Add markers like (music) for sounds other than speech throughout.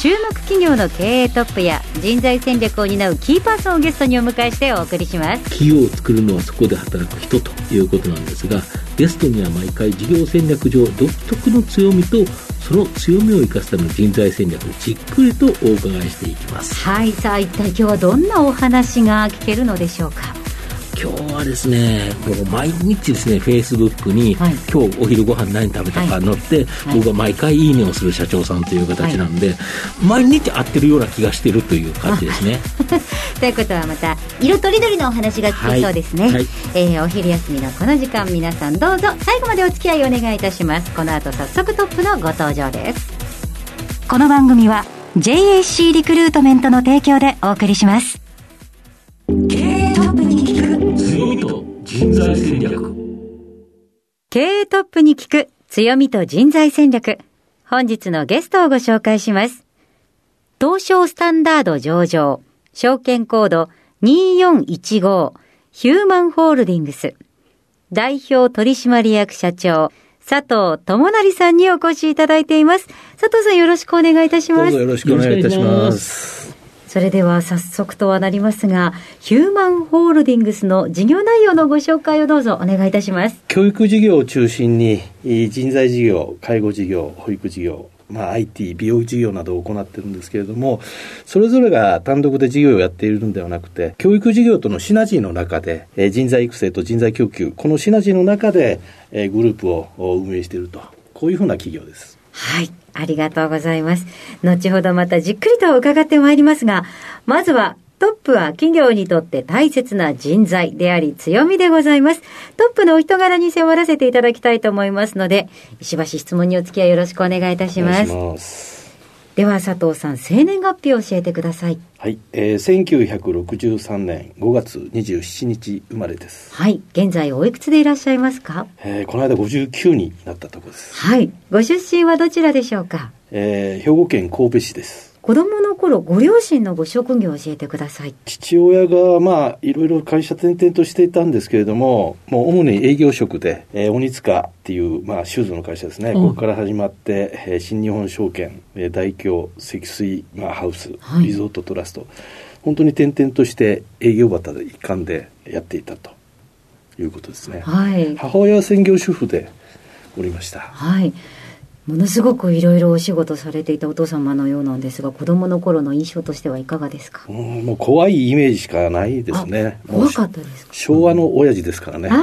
注目企業の経営トップや人材戦略を担うキーパーソンをゲストにお迎えしてお送りします。企業を作るのはそこで働く人ということなんですがゲストには毎回事業戦略上独特の強みとその強みを生かすための人材戦略をじっくりとお伺いしていきます。はいさあ一体今日はどんなお話が聞けるのでしょうか？今日はですね、もう毎日ですね、フェイスブックに、はい、今日お昼ご飯何食べたか載って、はい、僕は毎回いいねをする社長さんという形なんで、はい、毎日会ってるような気がしてるという感じですね。(laughs) ということはまた、色とりどりのお話が聞けそうですね。はい、えー、お昼休みのこの時間、皆さんどうぞ最後までお付き合いお願いいたします。この後早速トップのご登場です。この番組は JAC リクルートメントの提供でお送りします。経営トップに材戦略経営トップに聞く強みと人材戦略本日のゲストをご紹介します東証スタンダード上場証券コード2415ヒューマンホールディングス代表取締役社長佐藤智成さんにお越しいただいています。佐藤さんよろしくお願いいたします。よろしくお願いいたします。それでは早速とはなりますが、ヒューマンホールディングスの事業内容のご紹介をどうぞお願いいたします。教育事業を中心に、人材事業、介護事業、保育事業、まあ、IT、美容事業などを行ってるんですけれども、それぞれが単独で事業をやっているのではなくて、教育事業とのシナジーの中で、え人材育成と人材供給、このシナジーの中で、えグループを運営していると、こういうふうな企業です。はい。ありがとうございます。後ほどまたじっくりと伺ってまいりますが、まずはトップは企業にとって大切な人材であり強みでございます。トップのお人柄に迫らせていただきたいと思いますので、石橋質問にお付き合いよろしくお願いいたします。では佐藤さん、生年月日を教えてください。はい、えー、1963年5月27日生まれです。はい、現在おいくつでいらっしゃいますか？えー、この間59になったところです。はい、ご出身はどちらでしょうか？えー、兵庫県神戸市です。子供の頃、ご両親のご職業を教えてください。父親が、まあ、いろいろ会社転々としていたんですけれども、もう主に営業職で、えー、鬼塚っていう、まあ、シューズの会社ですね。ここから始まって、えー、新日本証券、えー、大京、積水、まあ、ハウス、はい、リゾートトラスト。本当に転々として営業旗で一貫でやっていたということですね。はい。母親は専業主婦でおりました。はい。ものすごくいろいろお仕事されていたお父様のようなんですが子供の頃の印象としてはいかがですか？うんもう怖いイメージしかないですね。怖かったですか？昭和の親父ですからね、あ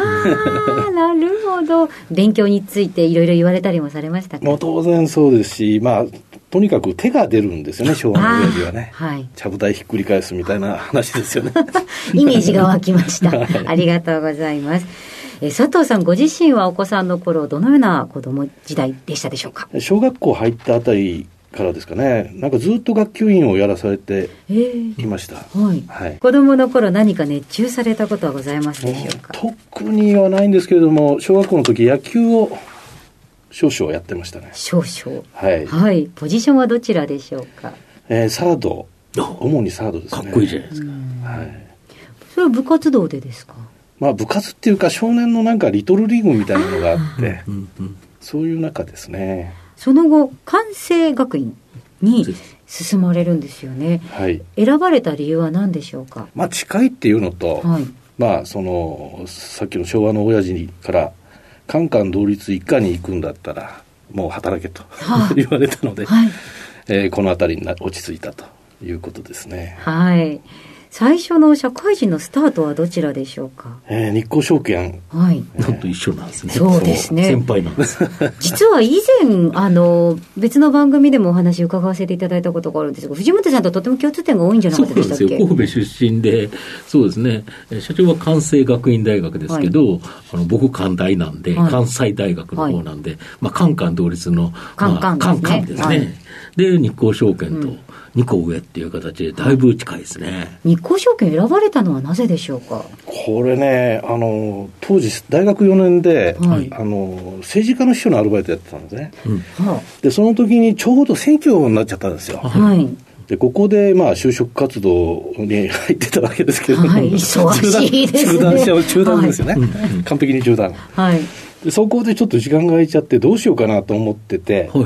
あなるほど。勉強についていろいろ言われたりもされましたか？もう当然そうですしまあとにかく手が出るんですよね昭和の親父はね、はい、ちゃぶ台ひっくり返すみたいな話ですよね。(laughs) イメージが湧きました、(laughs) はい、ありがとうございますえ佐藤さんご自身はお子さんの頃どのような子供時代でしたでしょうか？小学校入ったあたりからですかね。なんかずっと学級委員をやらされていました、えー、はい、はい、子供の頃何か熱中されたことはございますでしょうか？特にはないんですけれども小学校の時野球を少々やってましたね。少々。はい、はい、ポジションはどちらでしょうか？えー、サード。主にサードですね。かっこいいじゃないですか、はい、それは部活動でですか？まあ、部活っていうか少年のなんかリトルリーグみたいなのがあってそういう中ですね。その後関西学院に進まれるんですよね、はい、選ばれた理由は何でしょうか、まあ、近いっていうのと、はい、まあそのさっきの昭和の親父からカンカン同率一家に行くんだったらもう働けと、はあ、言われたので、はい、えー、この辺りに落ち着いたということですね。はい最初の社会人のスタートはどちらでしょうか、えー、日興証券。はい。なんと一緒なんですね。そうですね。先輩なんです。実は以前、あの、別の番組でもお話伺わせていただいたことがあるんですが、藤本さんととても共通点が多いんじゃなかったでしたっけ？そうですよ。神戸出身で、そうですね。社長は関西学院大学ですけど、はい、あの僕関大なんで、はい、関西大学の方なんで、はい、まあ、カンカン同率の、カンカンですね。カンカンですね。で、日興証券と2個上っていう形で、だいぶ近いですね、日興証券選ばれたのはなぜでしょうか？これね、あの当時、大学4年で、はい、あの政治家の秘書のアルバイトやってたんですね、うん、でその時にちょうど選挙になっちゃったんですよ。はい。でここでまあ就職活動に入ってたわけですけど、はい、忙しいですね。中断しちゃう、中断ですよね、はい、完璧に中断。はい、でそこでちょっと時間が空いちゃって、どうしようかなと思ってて、はい、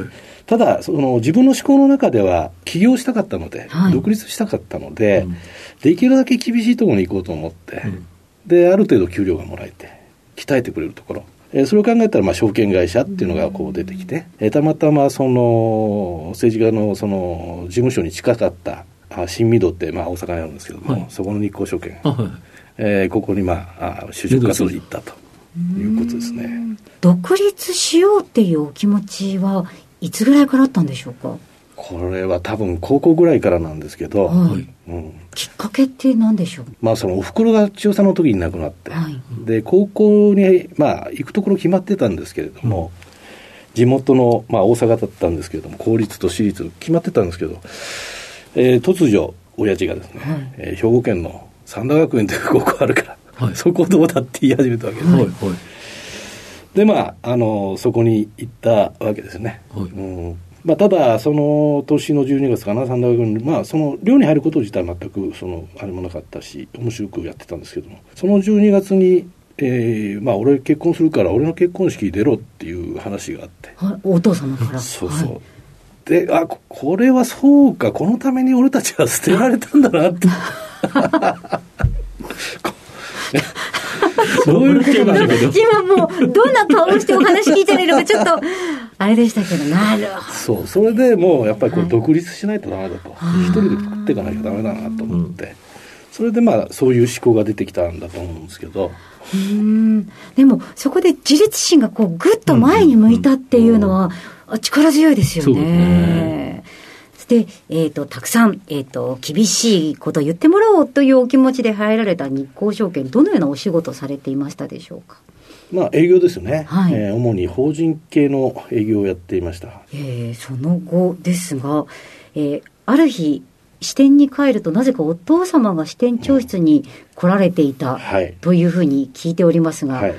ただその、自分の思考の中では、起業したかったので、はい、独立したかったので、うん、できるだけ厳しいところに行こうと思って、うん、で、ある程度給料がもらえて、鍛えてくれるところ。えそれを考えたら、まあ、証券会社っていうのがこう出てきて、えたまたまその政治家のその事務所に近かったあ新御堂って、まあ、大阪にあるんですけども、はい、そこの日興証券、はい、えー、ここに、まあ、就職活動に行ったということですね。独立しようっていうお気持ちはいつぐらいからあったんでしょうか？これは多分高校ぐらいからなんですけど、はい。うん、きっかけって何でしょう？まあそのおふくろが千代さんの時に亡くなって、はい、で高校にまあ行くところ決まってたんですけれども、うん、地元の、まあ、大阪だったんですけれども公立と私立決まってたんですけど、えー、突如親父がですね、はい、えー、兵庫県の三田学園という高校あるから、はい、そこどうだって言い始めたわけです、はいはい、でまああのそこに行ったわけですね、はいうんまあ、ただ、その年の12月かな、三大学に、まあ、その寮に入ること自体全くそのあれもなかったし、面白くやってたんですけども、その12月に、えーまあ、俺結婚するから、俺の結婚式出ろっていう話があって。はい、お父様から。そうそう。はい、で、あ、これはそうか、このために俺たちは捨てられたんだなって。(laughs) そういうことなんだけど。今もう、どんな顔してお話聞いてるのか、ちょっと、あれでしたけど、なるほど。そう、それでもう、やっぱりこう独立しないとダメだと。一人で食っていかなきゃダメだなと思って。それでまあ、そういう思考が出てきたんだと思うんですけど。うんでも、そこで自立心がこう、ぐっと前に向いたっていうのは、力強いですよね。で、えっ、ー、と、たくさん、えっ、ー、と、厳しいことを言ってもらおうというお気持ちで入られた日興証券、どのようなお仕事されていましたでしょうか？まあ、営業ですよね、はい。えー、主に法人系の営業をやっていました、えー、その後ですが、えー、ある日支店に帰るとなぜかお父様が支店長室に来られていた、はい、というふうに聞いておりますが、はい、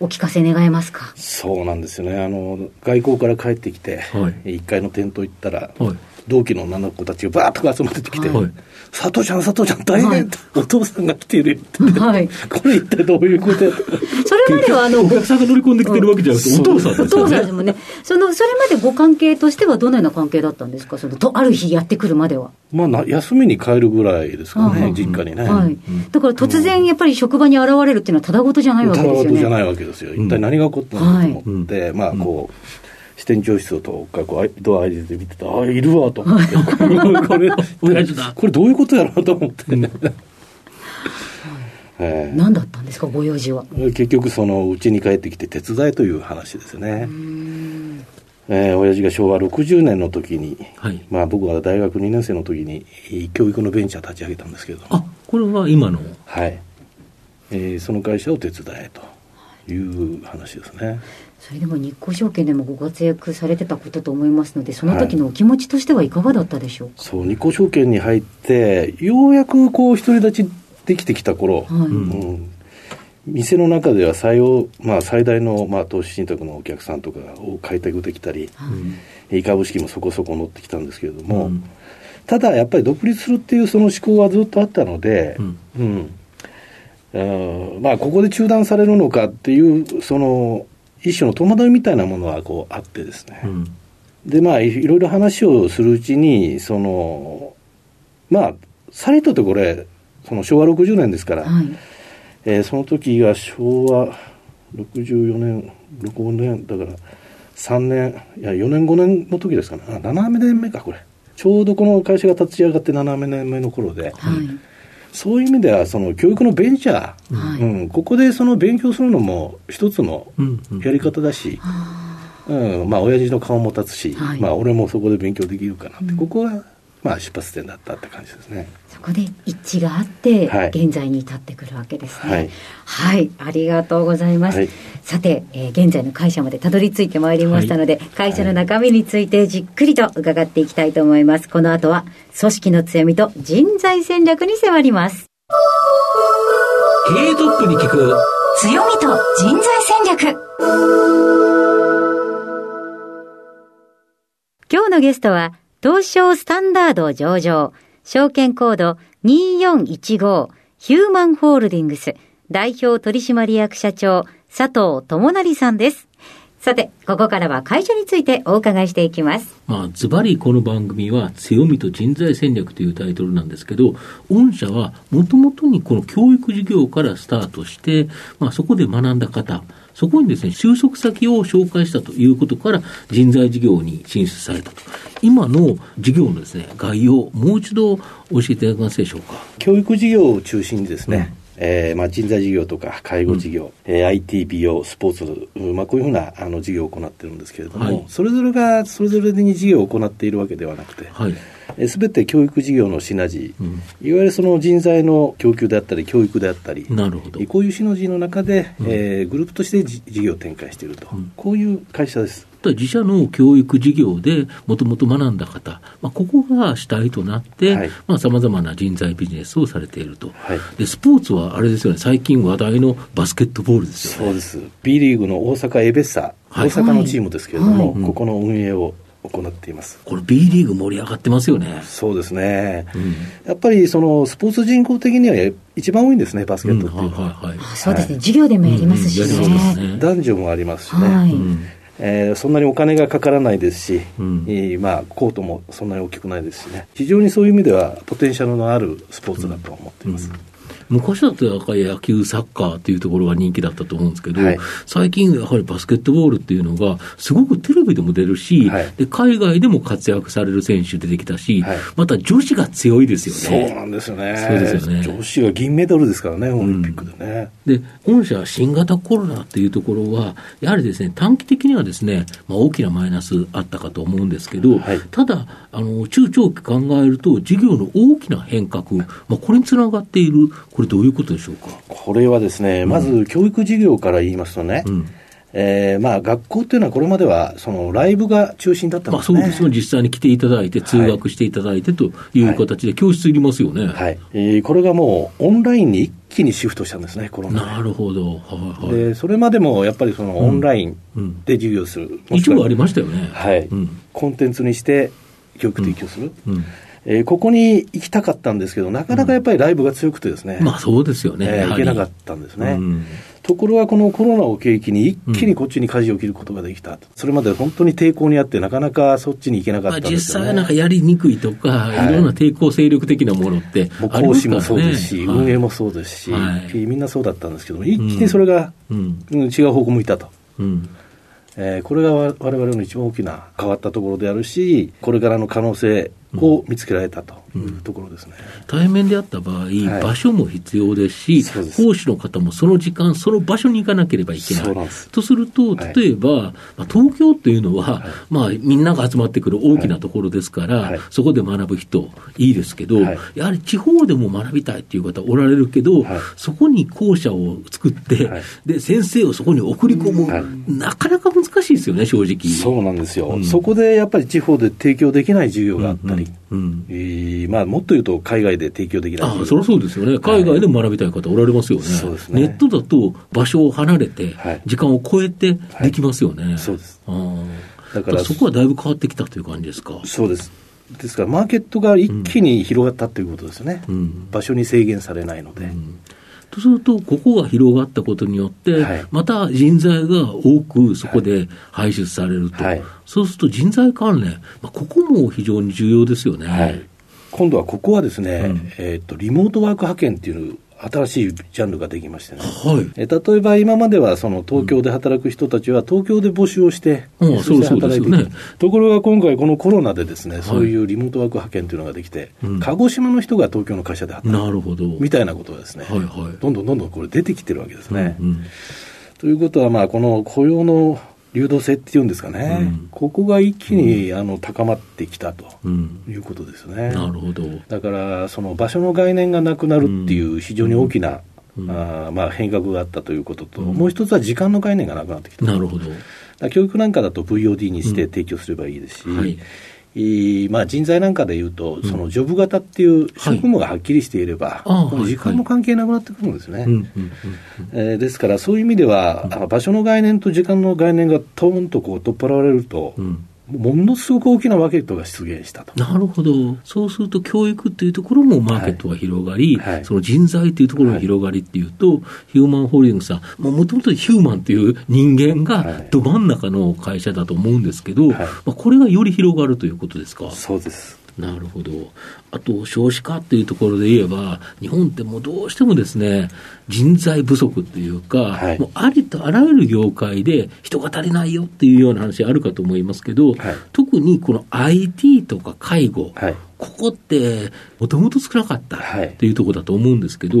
お聞かせ願えますか？そうなんですよね。あの外交から帰ってきて、はい、1階の店頭行ったら、はい同期の女の子たちがバーッと集まってきて、はい「佐藤ちゃん佐藤ちゃん大変、はい、お父さんが来ている」って、はい、これ一体どういうことや (laughs) それまではあのお客さんが乗り込んできてるわけじゃなくて、お父さんですよね。お父さんですもんね。そのそれまでご関係としてはどのような関係だったんですか？そのとある日やってくるまでは。まあな休みに帰るぐらいですかね実家にね、はい、だから突然やっぱり職場に現れるっていうのはただごとじゃないわけですよねただごとじゃないわけですよ一体何が起こったのかと思って、まあこう、支店長室とかこうドア開いて見てたああいるわと思って。(laughs) これ (laughs) これどういうことやろうと思って、ね、(laughs) えー、何だったんですかご用事は？結局そのうちに帰ってきて手伝いという話ですね。えー、親父が昭和60年の時に、はい、まあ僕は大学2年生の時に教育のベンチャー立ち上げたんですけど。あこれは今の？はい、えー、その会社を手伝えという話ですね、それでも日興証券でもご活躍されてたことと思いますので、その時のお気持ちとしてはいかがだったでしょうか、はい、そう日興証券に入って、ようやくこう独り立ちできてきた頃、はい。うん、店の中では最応、まあ、最大の、まあ、投資信託のお客さんとかを開拓できたり、はい、株式もそこそこ乗ってきたんですけれども、うん、ただやっぱり独立するっていうその思考はずっとあったので、うん、うん、まあ、ここで中断されるのかっていう、その、一種の戸惑いみたいなものはこうあってですね、うん、でまあいろいろ話をするうちにそのまあさりとってこれその昭和60年ですから、はい、えー、その時が昭和64年65年だから3年いや4年5年の時ですかね。7年目かこれ。ちょうどこの会社が立ち上がって7年目の頃で、はいそういう意味では、その教育のベンチャー、はい、うん、ここでその勉強するのも一つのやり方だし、うん、うん、まあ、親父の顔も立つし、はい、まあ、俺もそこで勉強できるかなって、ここはまあ、出発点だったって感じですね。そこで一致があって、はい、現在に至ってくるわけですね。はい、はい、ありがとうございます。はい、さて、えー、現在の会社までたどり着いてまいりましたので、会社の中身についてじっくりと伺っていきたいと思います。この後は、組織の強みと人材戦略に迫ります。経営トップに聞く強みと人材戦略今日のゲストは東証スタンダード上場。証券コード2415ヒューマンホールディングス。代表取締役社長佐藤智成さんです。さて、ここからは会社についてお伺いしていきます。まあ、ズバリこの番組は強みと人材戦略というタイトルなんですけど、御社はもともとにこの教育事業からスタートして、まあ、そこで学んだ方、そこにですね、就職先を紹介したということから、人材事業に進出されたと。今の事業のですね、概要、もう一度教えていただけますでしょうか？教育事業を中心にですね、うんえーまあ、人材事業とか介護事業、うん、えー、IT、美容、スポーツ、まあ、こういうふうなあの事業を行っているんですけれども、はい、それぞれがそれぞれに事業を行っているわけではなくて、はい。すべて教育事業のシナジー、うん、いわゆるその人材の供給であったり、教育であったり、なるほど。こういうシナジーの中で、うん、えー、グループとして事業を展開していると、うん、こういう会社です。自社の教育事業でもともと学んだ方、まあ、ここが主体となってさまざ、まな人材ビジネスをされていると、はい、でスポーツはあれですよね、最近話題のバスケットボールですよね。そうです。B リーグの大阪エベッサ、大阪のチームですけれども、はい。はい、ここの運営を行っています。これ B リーグ盛り上がってますよね。そうですね、うん、やっぱりそのスポーツ人口的には一番多いんですねバスケットっていうのは、うん。はいはいはい、そうですね、授業でもやりますしね。うん。ね、男女もありますしね、はいえー、そんなにお金がかからないですし、うん、えー、まあ、コートもそんなに大きくないですしね、非常にそういう意味では、ポテンシャルのあるスポーツだと思っています。うん。うん昔だとやっぱり野球、サッカーっていうところが人気だったと思うんですけど、はい、最近やはりバスケットボールっていうのが、すごくテレビでも出るし、はい、で海外でも活躍される選手出てきたし、はい、また女子が強いですよね。そうなんですよね。そうですよね。女子が銀メダルですからね、オリンピックでね。うん、で、本社は新型コロナっていうところは、やはりですね、短期的にはですね、まあ、大きなマイナスあったかと思うんですけど、ただ、あの、中長期考えると、事業の大きな変革、まあ、これにつながっている、これどういうことでしょうか？これはですね、まず教育事業から言いますとね、うん。えーまあ、学校っていうのはこれまではそのライブが中心だったんです、ね、まあ、そうです。よ、実際に来ていただいて、通学していただいてという形で、教室いりますよね、はい、はい、えー、これがもうオンラインに一気にシフトしたんですね、コロナなるほど、はいはい、でそれまでもやっぱりそのオンラインで授業する、うんうん、一部ありましたよね、はい、うん、コンテンツにして教育提供する。うんえー、ここに行きたかったんですけど、なかなかやっぱりライブが強くてですね、うん、まあそうですよね、えー、行けなかったんですね。うん、ところがこのコロナを契機に一気にこっちに舵を切ることができた、うん、それまで本当に抵抗にあって、なかなかそっちに行けなかったんですよ、ね、実際なんかやりにくいとか、はい、いろんな抵抗勢力的なものってもう講師もそうですし、運営もそうですし、はい、みんなそうだったんですけど一気にそれが、うん、違う方向向いたと。うん。えー、これが我々の一番大きな変わったところであるし、これからの可能性を見つけられたというところですね、うん、対面であった場合、はい、場所も必要ですし講師の方もその時間、その場所に行かなければいけない。とすると、例えば、はい、まあ、東京っていうのは、はい、まあ、みんなが集まってくる大きなところですから、そこで学ぶ人、いいですけど、やはり地方でも学びたいっていう方おられるけど、そこに校舎を作って、で、先生をそこに送り込む、なかなか難しいですよね、正直。そうなんですよ、うん、そこでやっぱり地方で提供できない授業があったり、うん。うんえー、まあ、もっと言うと、海外で提供できない。あそりゃそうですよね、海外でも学びたい方、おられますよね、そうですね。ネットだと場所を離れて、時間を超えてできますよね。はい、そうです。だからそこはだいぶ変わってきたという感じですか？そうです。ですから、マーケットが一気に広がったということですね、うん、場所に制限されないので。うんとすると、ここが広がったことによって、はい、また人材が多くそこで排出されると、はい、そうすると人材関連、まあ、ここも非常に重要ですよね。はい、今度はここはですね、うん、えーと、リモートワーク派遣っていう新しいジャンルができましてね、はい、え例えば今まではその東京で働く人たちは東京で募集をして、うん、そして働いていく、ね、ところが今回、このコロナでですね、そういうリモートワーク派遣というのができて、鹿児島の人が東京の会社で働く、なるほど。みたいなことがですね、はいはい、どんどんどんどんこれ出てきてるわけですね。うんうん、ということは、この雇用の流動性っていうんですかね、うん、ここが一気に、あの高まってきたということですね。なるほど。だからその場所の概念がなくなるっていう非常に大きな、あまあ、変革があったということと、もう一つは時間の概念がなくなってきた。なるほど。教育なんかだと VOD にして提供すればいいですし、はいまあ、人材なんかでいうと、そのジョブ型っていう職務がはっきりしていれば、はい、時間も関係なくなってくるんですね。ですから、そういう意味では、場所の概念と時間の概念がトーンとこう取っ払われると、うんものすごく大きなマーケットが出現したと。なるほど。そうすると教育っていうところもマーケットが広がり、はいはい、その人材っていうところの広がりっていうと、はい、ヒューマンホールディングスさん、もともとヒューマンっていう人間がど真ん中の会社だと思うんですけど、まあ、これがより広がるということですか？そうです。なるほど。あと、少子化っていうところで言えば、日本ってもうどうしてもですね、人材不足っていうか、はい、もうありとあらゆる業界で人が足りないよっていうような話あるかと思いますけど、はい、特にこの IT とか介護、はい、ここってもともと少なかったっていうところだと思うんですけど、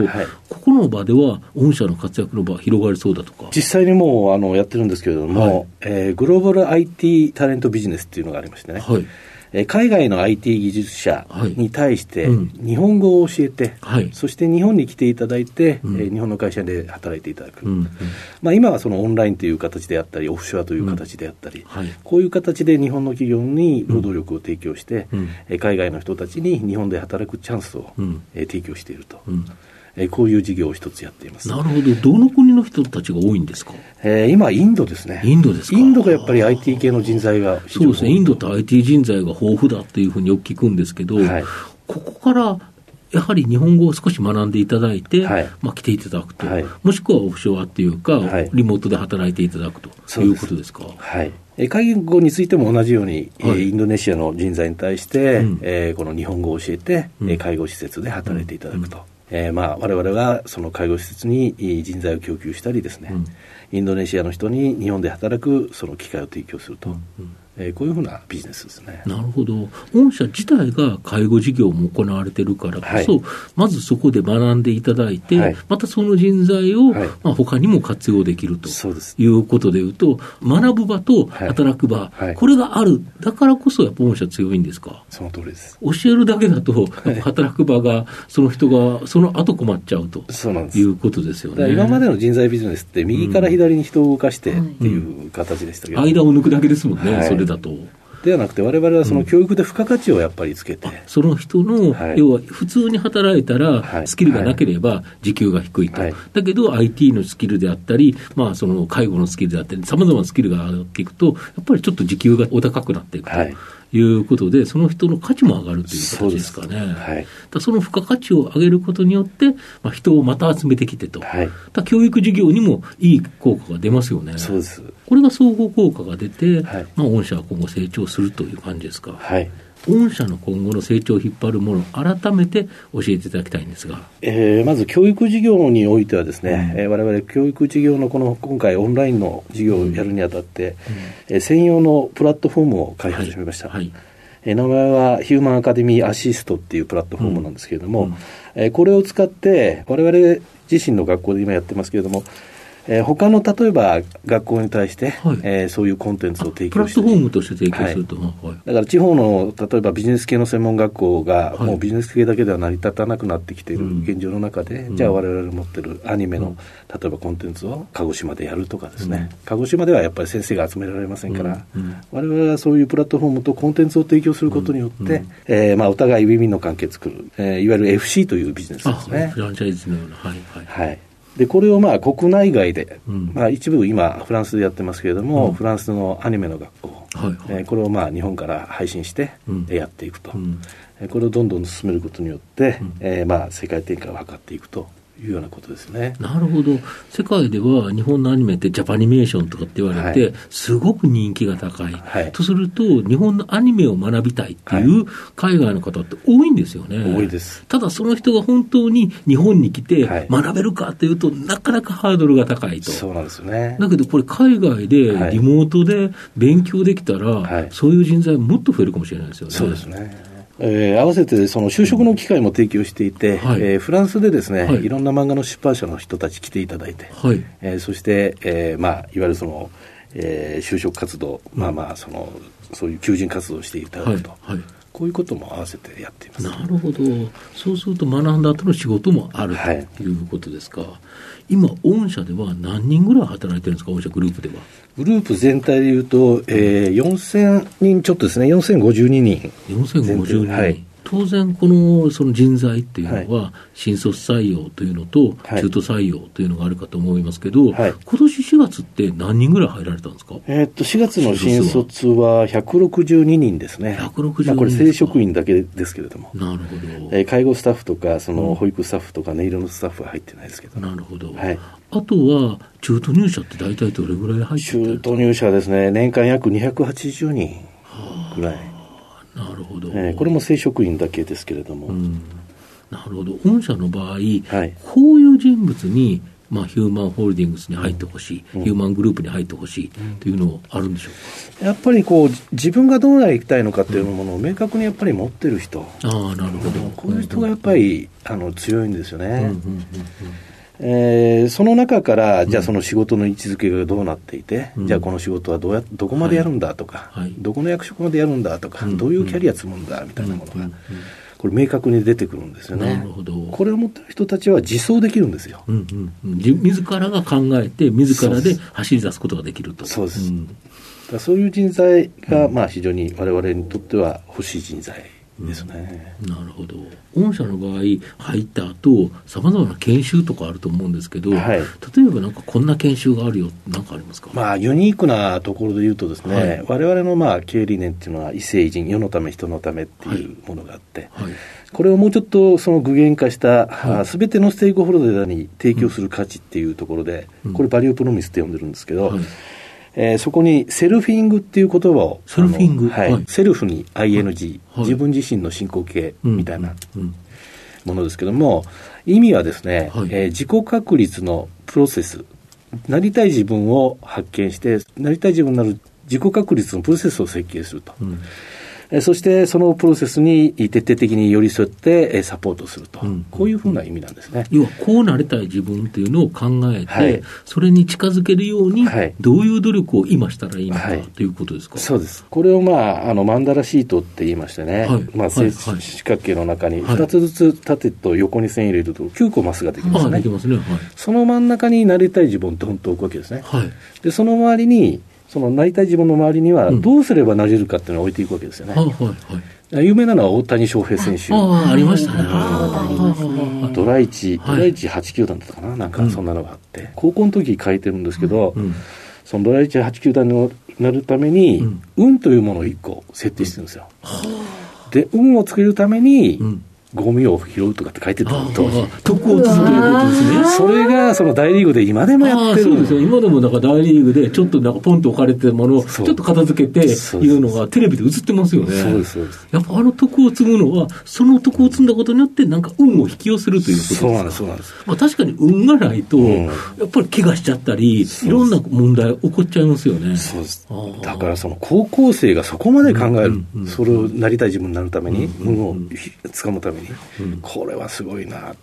ここの場では、御社の活躍の場広がりそうだとか。実際にもうあのやってるんですけれども、はい、えー、グローバル IT タレントビジネスっていうのがありましてね。はい海外の IT 技術者に対して日本語を教えて、はい、そして日本に来ていただいて、うん、日本の会社で働いていただく、うん。うん、まあ、今はそのオンラインという形であったり、オフショアという形であったり、はい、こういう形で日本の企業に労働力を提供して、海外の人たちに日本で働くチャンスを、提供していると。えこういう事業を一つやっています。なるほど、どの国の人たちが多いんですか、えー、今、インドですね、インドですインドがやっぱり IT 系の人材がそうですね、インドって IT 人材が豊富だっていうふうによく聞くんですけど、はい、ここからやはり日本語を少し学んでいただいて、はい、まあ、来ていただくと、はい、もしくはオフショアっていうか、リモートで働いていただくということですか？はい。介護についても同じように、はい、インドネシアの人材に対して、うん、えー、この日本語を教えて、うん、介護施設で働いていただくと。うんえー、まあ我々がその介護施設に人材を供給したりですね、うん、インドネシアの人に日本で働くその機会を提供すると。うんうんえー、こういうふうなビジネスですね。なるほど。御社自体が介護事業も行われてるからこそ、はい、まずそこで学んでいただいて、はい、またその人材を、はい、まあ、他にも活用できるということでいうと、学ぶ場と働く場、これがある。だからこそ、やっぱ御社強いんですか？その通りです。教えるだけだと、働く場が、その人が、その後困っちゃうということですよね。今までの人材ビジネスって、右から左に人を動かしてっていう形でしたけど、間を抜くだけですもんね、それだと。ではなくて、われわれはその教育で付加価値をやっぱりつけて、うん、その人の、はい、要は普通に働いたら、スキルがなければ時給が低いと、はい、だけど IT のスキルであったり、まあ、その介護のスキルであったり、さまざまなスキルが上がっていくと、やっぱりちょっと時給がお高くなっていくと。はい。いうことで、その人の価値も上がるという形ですかね。はい、だその付加価値を上げることによって、まあ、人をまた集めてきてと、はい、だ教育事業にもいい効果が出ますよね。そうですこれが相互効果が出て、はい、まあ、御社は今後成長するという感じですか。はい。御社の今後の成長を引っ張るもの、改めて教えていただきたいんですが、えー、まず教育事業においてはですね、うん、えー、我々教育事業のこの今回オンラインの事業をやるにあたって、うん、えー、専用のプラットフォームを開発しました。はい、はいえ名前はヒューマンアカデミーアシストっていうプラットフォームなんですけれども、うん。うん、えこれを使って、我々自身の学校で今やってますけれども、えー、他の例えば学校に対して、はい、えー、そういうコンテンツを提供してプラットフォームとして提供すると、はい、だから地方の例えばビジネス系の専門学校が、もうビジネス系だけでは成り立たなくなってきている現状の中で、うん、じゃあ我々の持ってるアニメの、例えばコンテンツを鹿児島でやるとかですね、うん、鹿児島ではやっぱり先生が集められませんから、うん、我々はそういうプラットフォームとコンテンツを提供することによって、うん、えー、まあ、お互いウィンウィンの関係を作る、えー、いわゆる FC というビジネスですね。フランチャイズのような、はい、はい。はいでこれをまあ国内外で、うん、まあ、一部今、フランスでやってますけれども、うん、フランスのアニメの学校、はいはい、えー、これをまあ日本から配信して、やっていくと、うん、これをどんどん進めることによって、うん、えー、まあ世界展開を図っていくというようなことですね。なるほど。世界では日本のアニメってジャパニメーションとかって言われて、すごく人気が高い。はい、とすると、日本のアニメを学びたいっていう海外の方って多いんですよね。多いです。ただその人が本当に日本に来て学べるかっていうと、なかなかハードルが高いと。そうなんですよね。だけどこれ海外でリモートで勉強できたら、そういう人材もっと増えるかもしれないですよね。そうですね。えー、合わせてその就職の機会も提供していて、はい、えー、フランスでですね、はい、いろんな漫画の出版社の人たち来ていただいて、はい、えー、そして、えーまあ、いわゆるその、えー、就職活動、まあまあそのそういう求人活動をしていただくと、はい。はい、こういうことも合わせてやっています。なるほど。そうすると学んだ後の仕事もある、はい、ということですか。今御社では何人ぐらい働いてるんですか？御社グループでは。グループ全体でいうと、えー、4000人ちょっとですね。4052人。4052人、はい当然、このその人材っていうのは、新卒採用というのと、中途採用というのがあるかと思いますけど、はい、今年4月って何人ぐらい入られたんですか、えー、っと4月の新卒は。162人ですね、162人これ、正職員だけですけれども、なるほど、えー、介護スタッフとか、その保育スタッフとか、音色のスタッフは入ってないですけど、なるほど、はい、あとは中途入社って大体どれぐらい入って中途入社ですね、年間約280人ぐらい。なるほど、えー、これも正職員だけですけれども。なるほど、御社の場合、はい、こういう人物に、まあ、ヒューマンホールディングスに入ってほしい、うん、ヒューマングループに入ってほしいというのはあるんでしょうか、やっぱりこう自分がどうなりたいのかっていうものを明確にやっぱり持ってる人、ああなるほど。こういう人がやっぱりあの強いんですよね。うんうんうんうんえー、その中から、じゃあその仕事の位置づけがどうなっていて、うん、じゃあこの仕事はどうやどこまでやるんだとか、はい、どこの役職までやるんだとか、どういうキャリア積むんだみたいなものが、これ明確に出てくるんですよね。なるほど。これを持ってる人たちは自走できるんですよ。うんうんうん、自らが考えて、自らで走り出すことができると。そうです。だそういう人材が、まあ非常に我々にとっては欲しい人材。ですね、うん、なるほど。御社の場合入った後さまざまな研修とかあると思うんですけど、はい、例えばなんかこんな研修があるよなんかありますか、まあ、ユニークなところで言うとですね、はい、我々のまあ経営理念っていうのは異性人世のため人のためっていうものがあって、はい、これをもうちょっとその具現化したすべ、てのステークホルダーに提供する価値っていうところで、うん、これバリュープロミスって呼んでるんですけど、えー、そこにセルフィングっていう言葉を、セルフィング、はい、はい、セルフに ING、はい、自分自身の進行形みたいなものですけども、意味はですね、はい、えー、自己確立のプロセス、なりたい自分を発見して、なりたい自分になる自己確立のプロセスを設計すると。うん。えそしてそのプロセスに徹底的に寄り添ってサポートすると、うん、こういうふうな意味なんですね。要はこうなりたい自分っていうのを考えて、はい、それに近づけるように、どういう努力を今したらいいのか、はい、ということですか？そうです。これをまあ、あのマンダラシートって言いましてね、はい、まあ、四角形の中に2つずつ縦と横に線入れると9個マスができますね。できますね。その真ん中になりたい自分をドンと置くわけですね。で、その周りにそのなりたい自分の周りには、どうすればなれるかっていうのを置いていくわけですよね。はいはいはい、有名なのは大谷翔平選手。ああ、ありましたね。ドライチ、ドライチ8球団だったかな、なんかそんなのがあって、高校の時書いてるんですけど、そのドライチ8球団になるために、運というものを1個設定してるんですよ。で、運を作るために、ゴミを拾うとかって書いてた当時。徳を積むということですね。それがその大リーグで今でもやってるそうですよ。今でもなんか大リーグでちょっとなんかポンと置かれてるものをちょっと片付けていうのがテレビで映ってますよね。そうです、そうです。やっぱあの徳を積むのは、その徳を積んだことによってなんか運を引き寄せるということですそうなんです、そうなんです。まあ確かに運がないと、やっぱり怪我しちゃったり、いろんな問題起こっちゃいますよね。そうです。だからその高校生がそこまで考える、それをなりたい自分になるために、運をつかむために、これはすごいな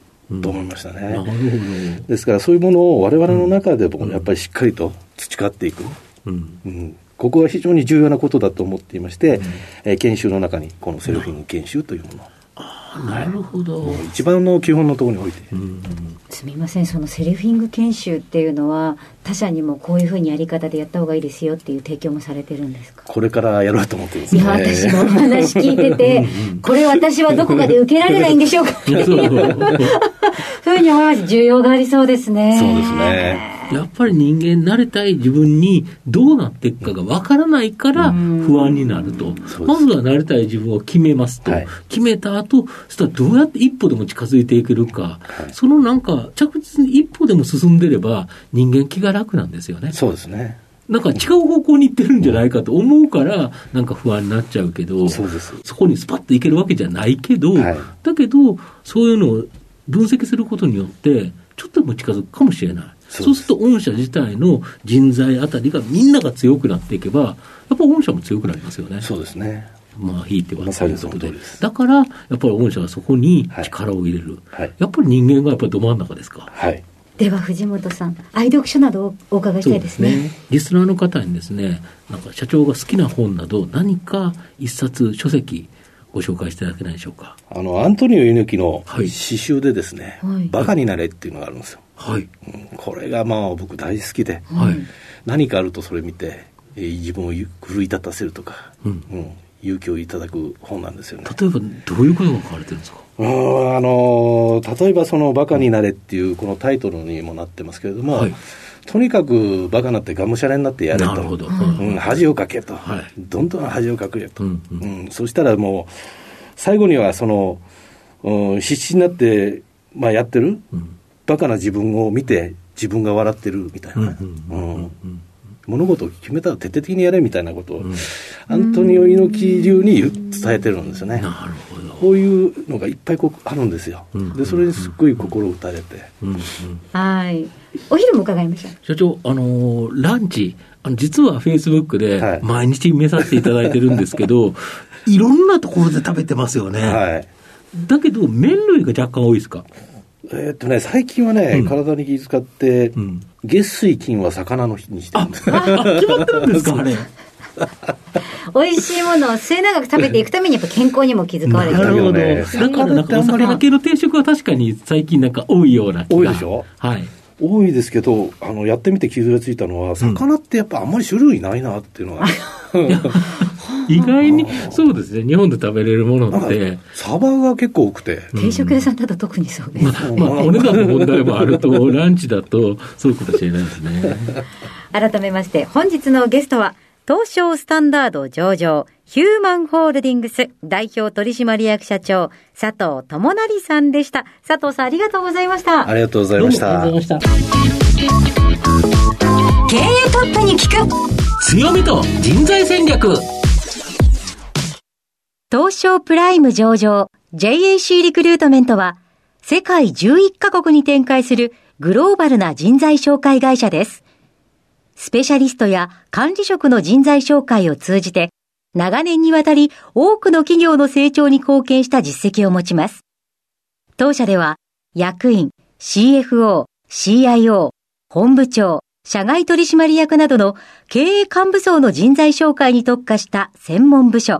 と思いましたね。うん、ですからそういうものを我々の中でもやっぱりしっかりと培っていく。うん、うん、ここは非常に重要なことだと思っていまして、うん、えー、研修の中にこのセルフィン研修というものなるほど、一番の基本のところにおいて、うん、すみませんそのセルフィング研修っていうのは他社にもこういうふうにやり方でやった方がいいですよっていう提供もされてるんですか？これからやろうと思ってます、ね、いや私もお話聞いててこれ私はどこかで受けられないんでしょうかっていう。(laughs) ふうに思います。需要がありそうですね。そうですねやっぱり人間慣れたい自分にどうなっていくかがわからないから不安になると。まずは慣れたい自分を決めますと。はい、決めた後、そしたらどうやって一歩でも近づいていけるか。はい、そのなんか着実に一歩でも進んでれば人間気が楽なんですよね。そうですね。なんか違う方向に行ってるんじゃないかと思うから、なんか不安になっちゃうけど、そそこにスパッといけるわけじゃないけど、はい、だけど、そういうのを分析することによって、ちょっとでも近づくかもしれない。そうすると御社自体の人材あたりがみんなが強くなっていけば、やっぱ御社も強くなりますよね。そうですね。まあ、ひいてはそういうことで。だから、やっぱり御社はそこに力を入れる。はい、やっぱり人間がやっぱりど真ん中ですか。はい。では藤本さん愛読書などをお伺いしたいですねねリスナーの方にですねなんか社長が好きな本など何か一冊書籍ご紹介していただけないでしょうかあのアントニオ猪木の詩集でですね、はい、バカになれっていうのがあるんですよ、はい、うん、これがまあ僕大好きで、はい、何かあるとそれ見て、えー、自分を奮い立たせるとか、うん、うん、勇気をいただく本なんですよね。例えばどういうことが書かれてるんですか？あの例えばその「バカになれ」っていうこのタイトルにもなってますけれども、はい、とにかくバカなってがむしゃらになってやれと、うん、恥をかけと、はい、どんどん恥をかくよと、うんうん、うん、そしたらもう最後にはその、うん、必死になって、まあ、やってる、うん、バカな自分を見て自分が笑ってるみたいなね。うん物事を決めたら徹底的にやれみたいなことを、うん、アントニオ猪木流に伝えてるんですよね。なるほどこういうのがいっぱいこうあるんですよ。うん、でそれにすっごい心打たれて。うん、はい。お昼も伺いました。社長、あのー、ランチ、あの実はフェイスブックで毎日見させていただいてるんですけど、はい、いろんなところで食べてますよね。はい。だけど、麺類が若干多いですか？えー、っとね、最近はね、うん、体に気遣って、うん、月水金は魚の日にしてるんです。決まってるんですか、あれ。美味しいものを末永く食べていくために、やっぱ健康にも気遣われてる。なるほど。だからなんかお魚系の定食は確かに最近なんか多いような多いでしょ？はい。多いですけど、あの、やってみて傷がついたのは、魚ってやっぱあんまり種類ないなっていうのは。(laughs) 意外に、そうですね、日本で食べれるものって。サバが結構多くて。定食屋さんだと特にそうです。まあ、お値段の問題もあると、(laughs) ランチだと、そうかもしれないですね。(laughs) 改めまして、本日のゲストは、東証スタンダード上場、ヒューマンホールディングス代表取締役社長、佐藤智成さんでした。佐藤さんありがとうございました。ありがとうございました。ありがとうございました。経営トップに聞く強みと人材戦略東証プライム上場 JAC リクルートメントは世界11カ国に展開するグローバルな人材紹介会社です。スペシャリストや管理職の人材紹介を通じて長年にわたり多くの企業の成長に貢献した実績を持ちます。当社では役員、CFO、CIO、本部長、社外取締役などの経営幹部層の人材紹介に特化した専門部署、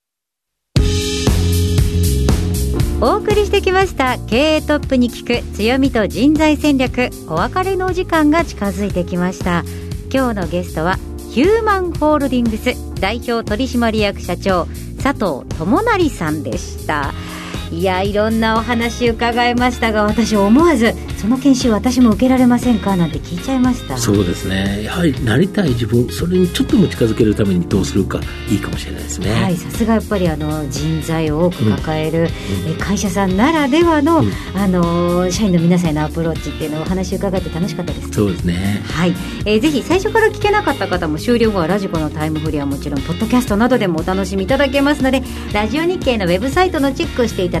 お送りしてきました。経営トップに聞く強みと人材戦略お別れのお時間が近づいてきました。今日のゲストはヒューマンホールディングス代表取締役社長佐藤智成さんでした。いやいろんなお話伺いましたが私思わずその研修私も受けられませんか？なんて聞いちゃいました。そうですね。やはりなりたい自分それにちょっとでも近づけるためにどうするかいいかもしれないですね。はいさすがやっぱりあの人材を多く抱える、うん、会社さんならではの、うん、あの社員の皆さんへのアプローチっていうのをお話伺って楽しかったです。そうですね。はい、えー、ぜひ最初から聞けなかった方も終了後はラジコのタイムフリーはもちろんポッドキャストなどでもお楽しみいただけますのでラジオ日経のウェブサイトのチェックをしていただ